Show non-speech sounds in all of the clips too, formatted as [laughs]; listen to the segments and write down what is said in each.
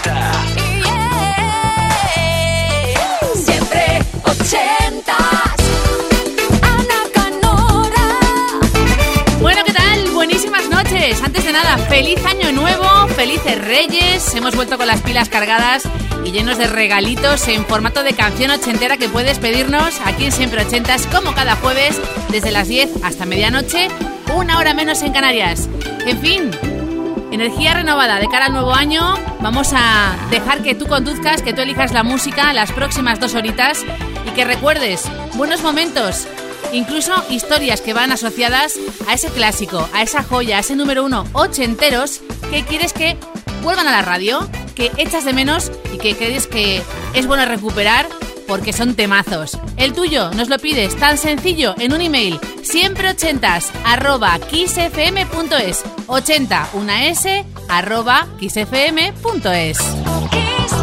80. Siempre 80. Ana Canora. Bueno, ¿qué tal? Buenísimas noches. Antes de nada, feliz año nuevo, felices reyes. Hemos vuelto con las pilas cargadas y llenos de regalitos en formato de canción ochentera que puedes pedirnos aquí en Siempre Ochentas, como cada jueves, desde las 10 hasta medianoche, una hora menos en Canarias. En fin, energía renovada de cara al nuevo año. Vamos a dejar que tú conduzcas, que tú elijas la música las próximas dos horitas y que recuerdes buenos momentos, incluso historias que van asociadas a ese clásico, a esa joya, a ese número uno ochenteros que quieres que vuelvan a la radio, que echas de menos y que crees que es bueno recuperar porque son temazos. El tuyo nos lo pides tan sencillo en un email siempre ochentas arroba kissfm.es 80 una s arroba kissfm.es Kiss,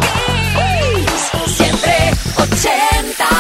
kiss. Siempre 80.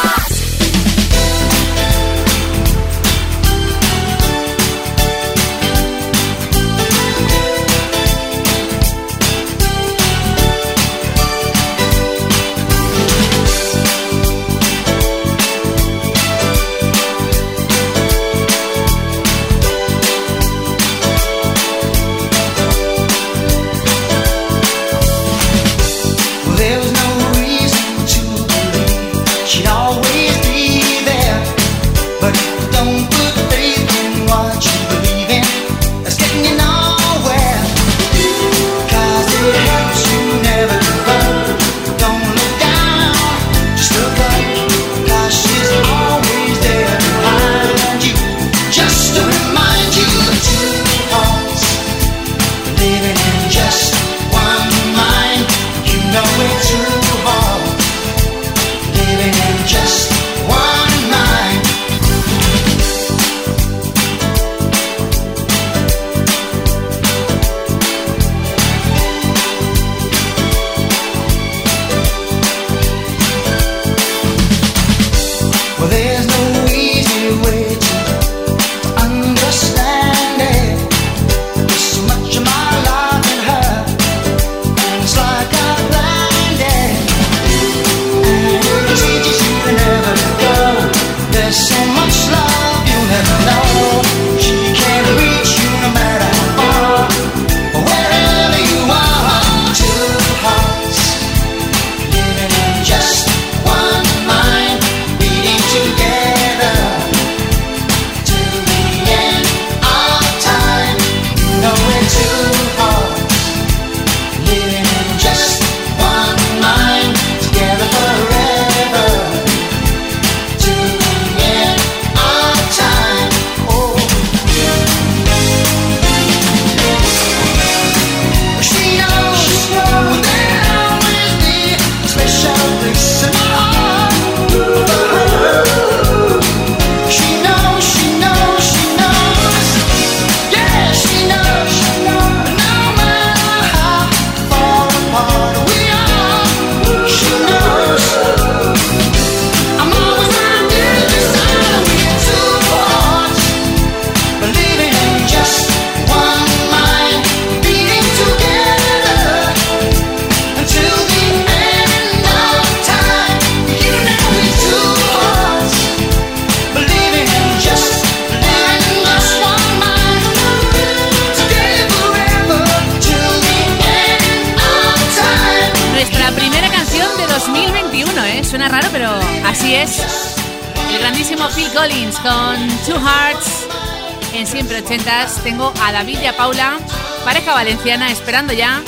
Siempre Ochentas. Tengo a David y a Paula, pareja valenciana, esperando ya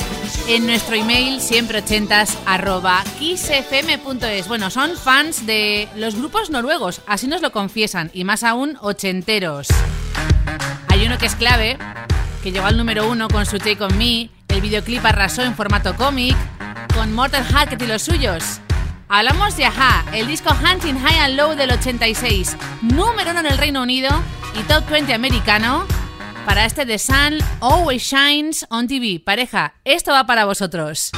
en nuestro email siempreochentas arroba kissfm.es. Bueno, son fans de los grupos noruegos, así nos lo confiesan, y más aún ochenteros. Hay uno que es clave, que llegó al número uno con su Take On Me, el videoclip arrasó en formato cómic, con Mortal Hackett y los suyos. Hablamos de Aja, el disco Hunting High and Low del 86, número uno en el Reino Unido y top 20 americano, para este The Sun Always Shines on TV. Pareja, esto va para vosotros.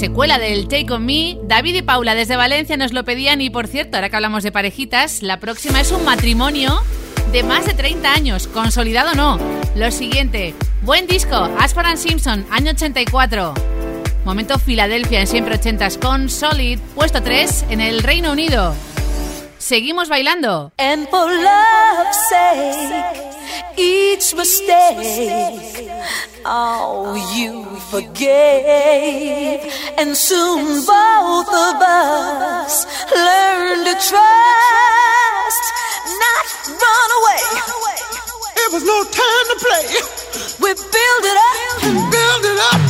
secuela del Take On Me. David y Paula desde Valencia nos lo pedían y por cierto, ahora que hablamos de parejitas, la próxima es un matrimonio de más de 30 años, consolidado no. Lo siguiente, buen disco, Ashford Simpson, año 84. Momento Filadelfia en siempre 80s con Solid, puesto 3 en el Reino Unido. Seguimos bailando. each mistake. Oh, you forgave, and soon both of us learned to trust, not run away. It was no time to play. We build it up, build it up.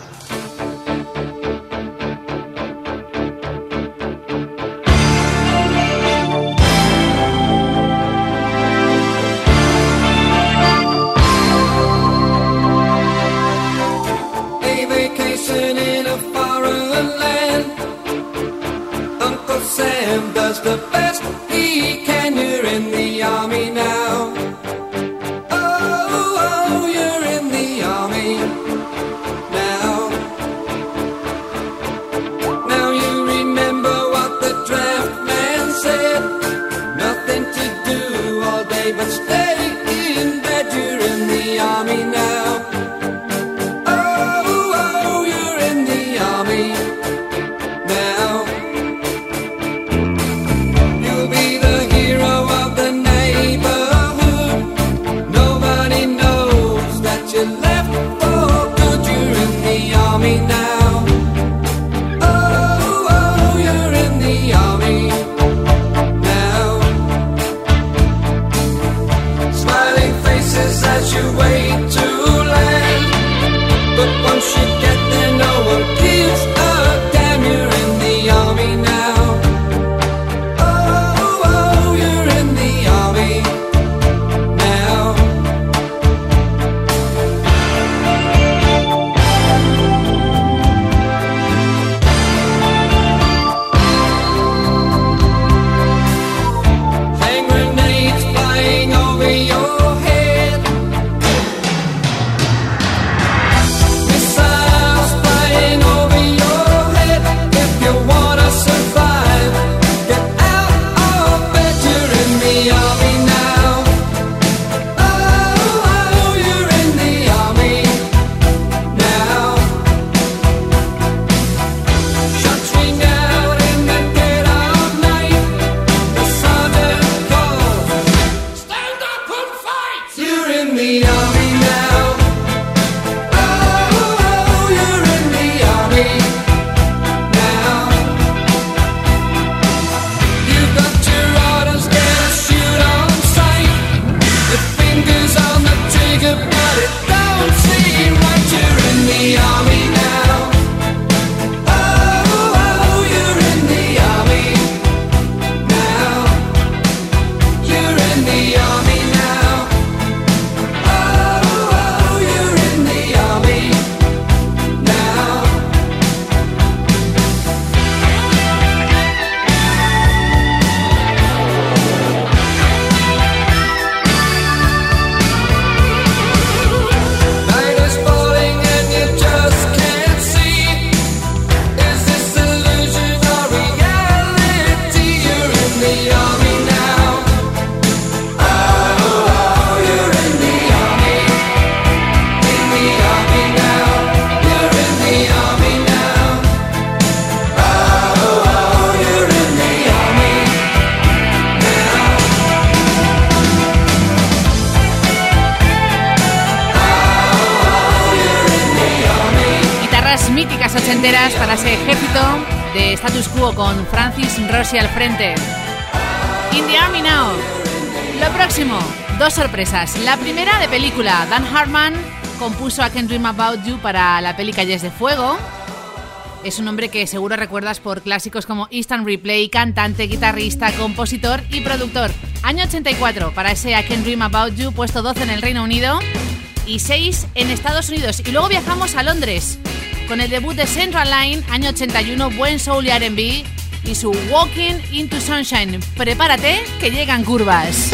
enteras para ese ejército de status quo con Francis Rossi al frente. In the Army Now. Lo próximo, dos sorpresas. La primera de película, Dan Hartman compuso I Can Dream About You para la peli Calles de Fuego. Es un hombre que seguro recuerdas por clásicos como Instant Replay, cantante, guitarrista, compositor y productor. Año 84 para ese I Can Dream About You, puesto 12 en el Reino Unido y 6 en Estados Unidos. Y luego viajamos a Londres con el debut de Central Line, año 81, Buen Soul y R&B, y su Walking into Sunshine. Prepárate, que llegan curvas.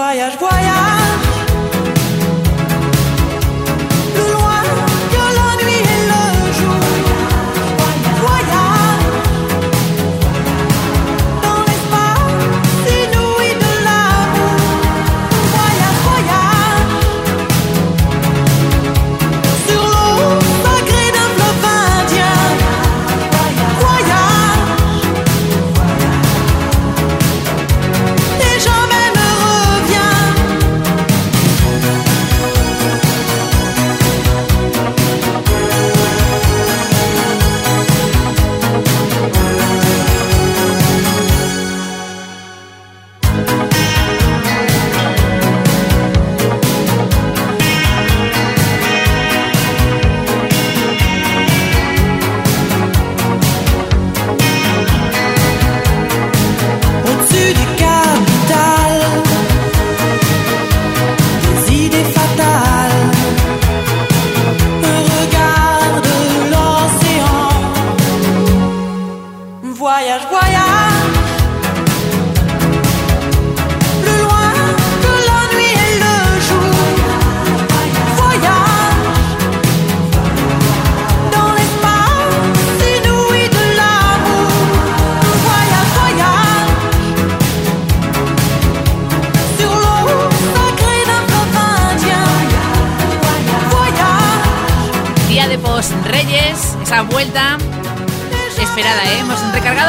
Voyage, voyage.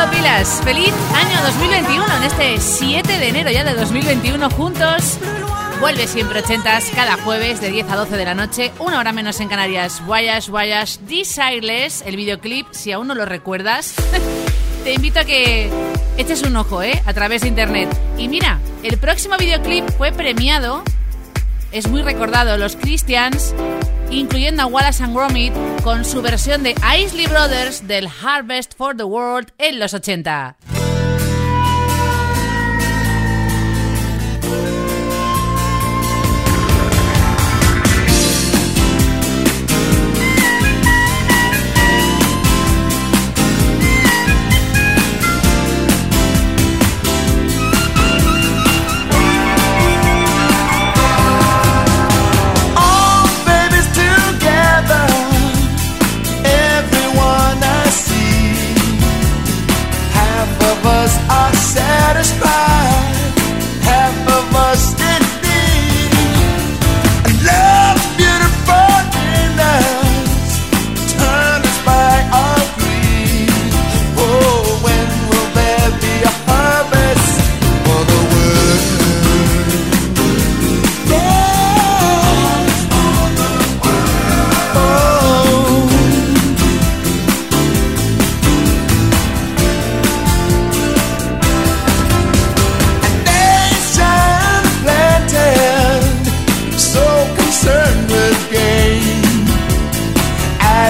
Pilas. Feliz año 2021 en este 7 de enero ya de 2021 juntos. Vuelve siempre ochentas cada jueves de 10 a 12 de la noche, una hora menos en Canarias. Voyage, Voyage, Desireless, el videoclip, si aún no lo recuerdas. [laughs] Te invito a que eches un ojo, ¿eh? A través de internet. Y mira, el próximo videoclip fue premiado, es muy recordado, los Christians incluyendo a Wallace and Gromit con su versión de Isley Brothers del Harvest for the World en los 80.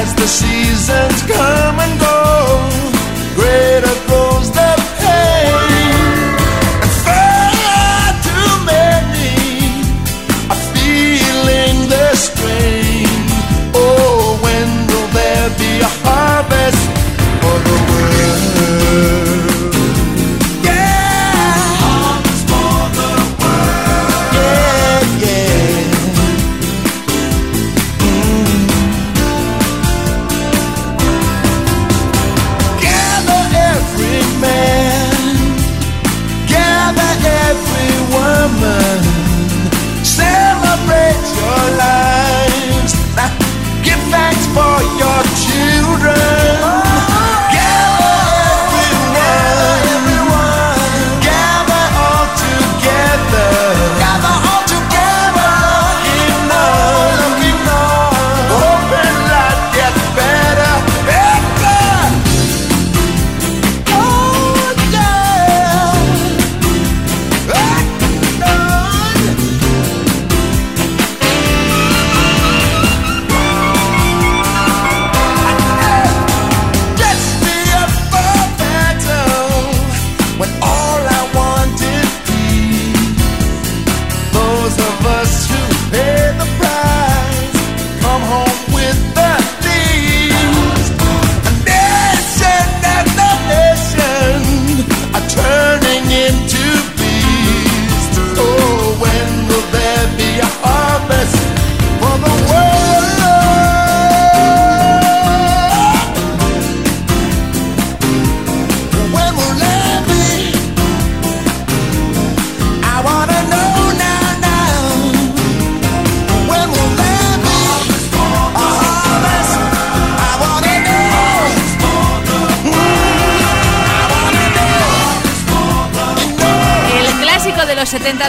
As the seasons come and go,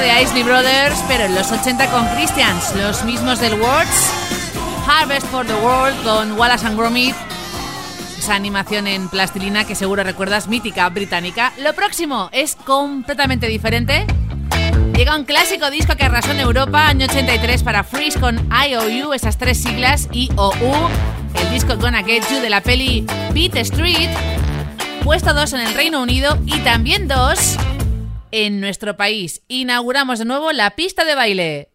de los 70 de Isley Brothers, pero en los 80 con Christians, los mismos del Words. Harvest for the World con Wallace and Gromit. Esa animación en plastilina que seguro recuerdas, mítica británica. Lo próximo es completamente diferente. Llega un clásico disco que arrasó en Europa, año 83 para Freeze con IOU, esas tres siglas, IOU. El disco Gonna Get You de la peli Beat Street. Puesto 2 en el Reino Unido y también 2 en nuestro país. Inauguramos de nuevo la pista de baile.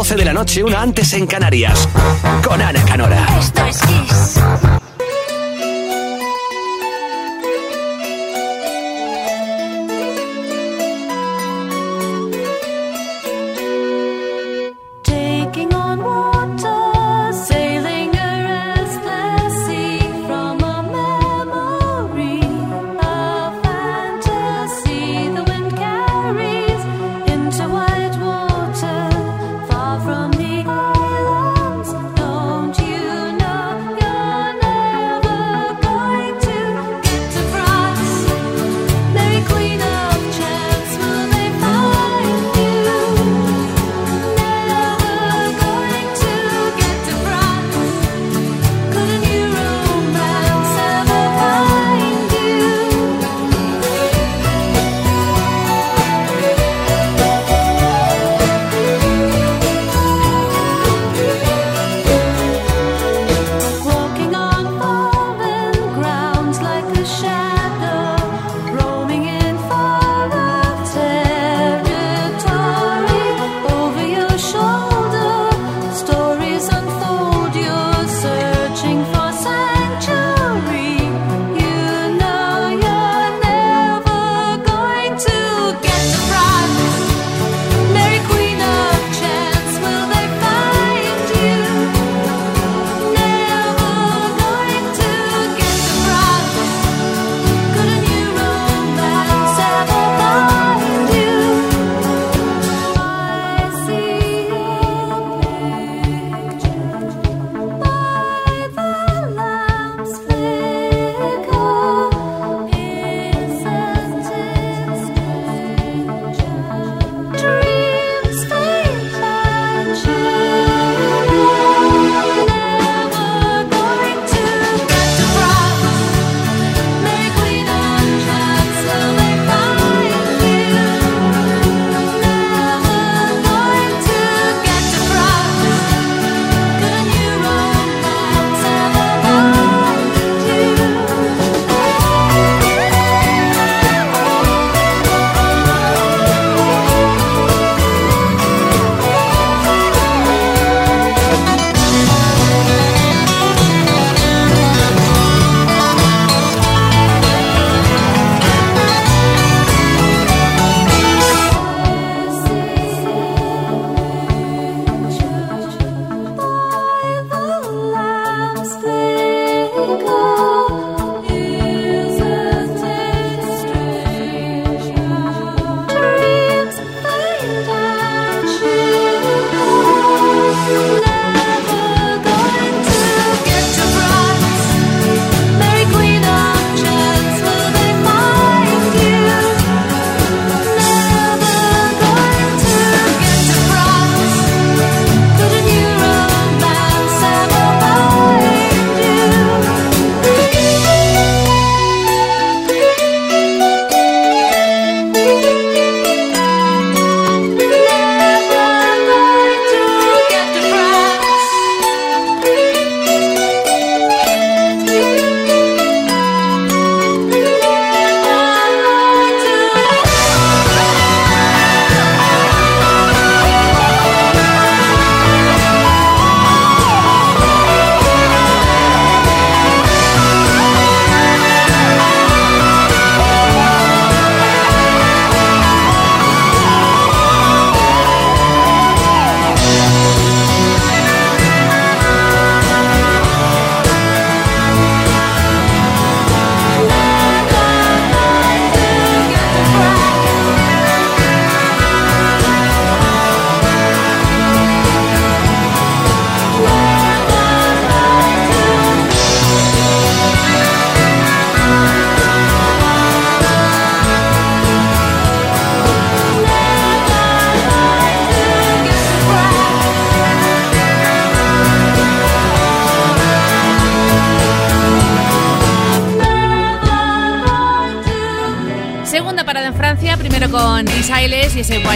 12 de la noche, una antes en Canarias, con Ana Canora.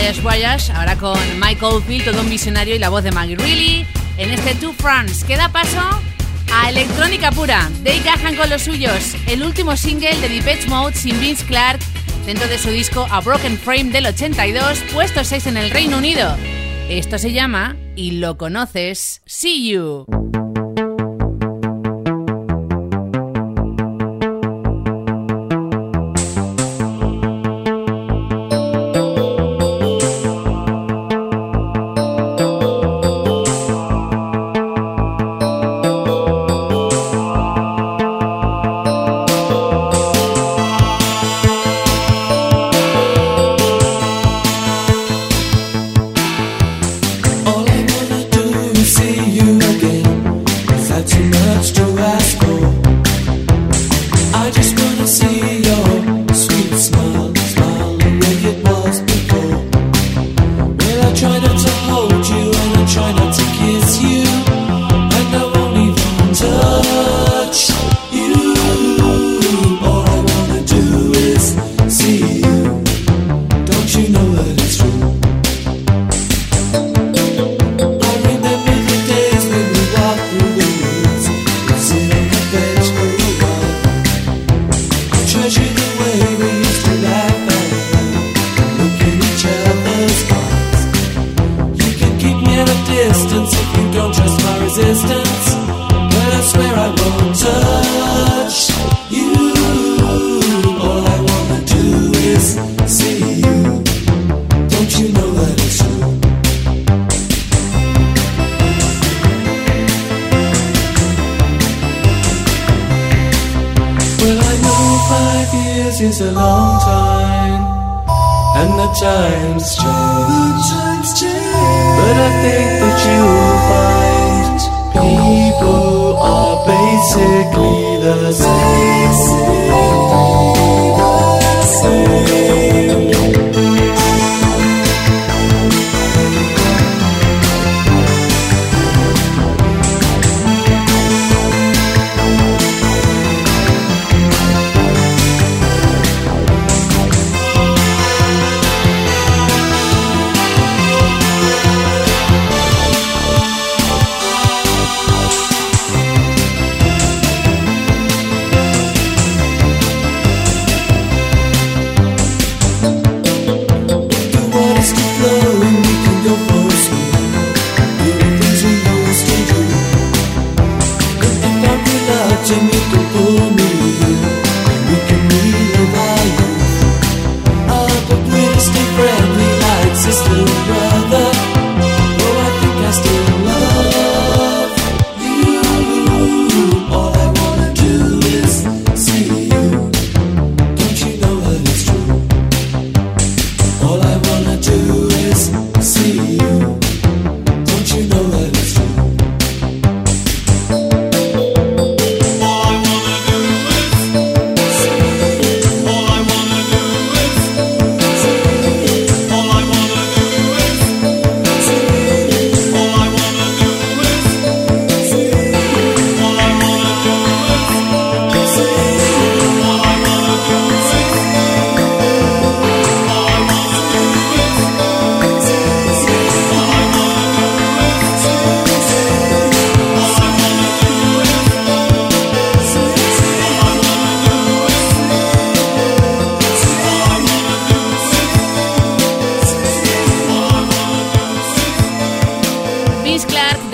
Voyage Voyage, ahora con Mike Oldfield, todo un visionario y la voz de Maggie Reilly, en este Two France, que da paso a electrónica pura. Dave Gahan con los suyos, el último single de Depeche Mode sin Vince Clark, dentro de su disco A Broken Frame del 82, puesto 6 en el Reino Unido. Esto se llama, y lo conoces, See You.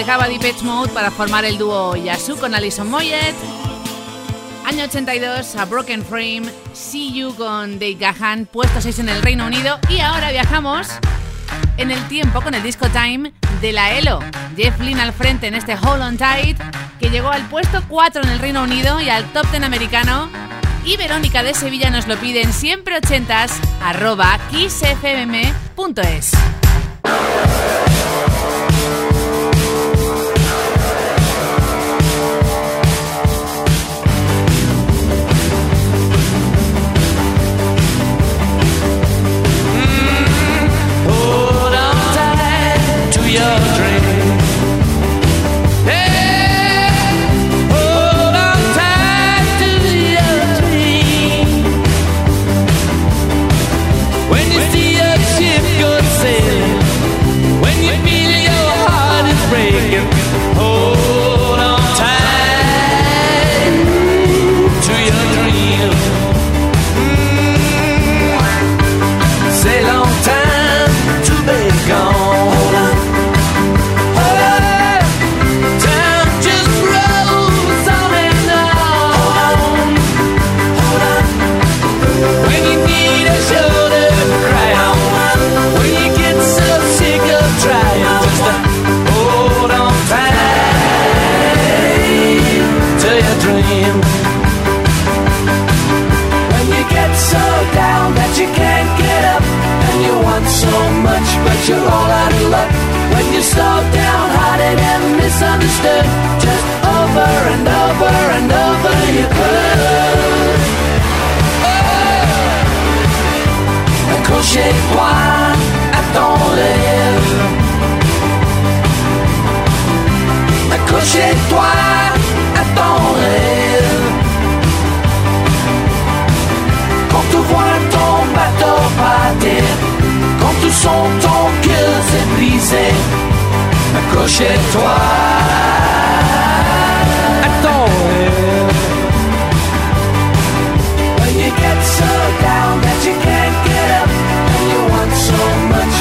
Dejaba Depeche Mode para formar el dúo Yasu con Alison Moyet. Año 82, a Broken Frame, See You con Dave Gahan, puesto 6 en el Reino Unido. Y ahora viajamos en el tiempo con el disco Time de la ELO. Jeff Lynne al frente en este Hold On Tight, que llegó al puesto 4 en el Reino Unido y al top 10 americano. Y Verónica de Sevilla nos lo piden siempre ochentas, arroba kissfm.es. Accrochez-toi à ton rêve. Accrochez-toi à ton rêve. Quand tu vois ton bateau par quand tu sens ton cœur s'est brisé, accrochez-toi à ton rêve. When you get so down that you can't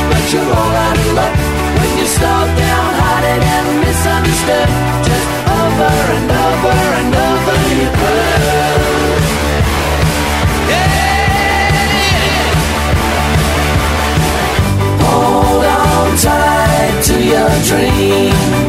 but you're all out of luck. When you're slow downhearted and misunderstood, just over and over and over you could. Hold on tight to your dream.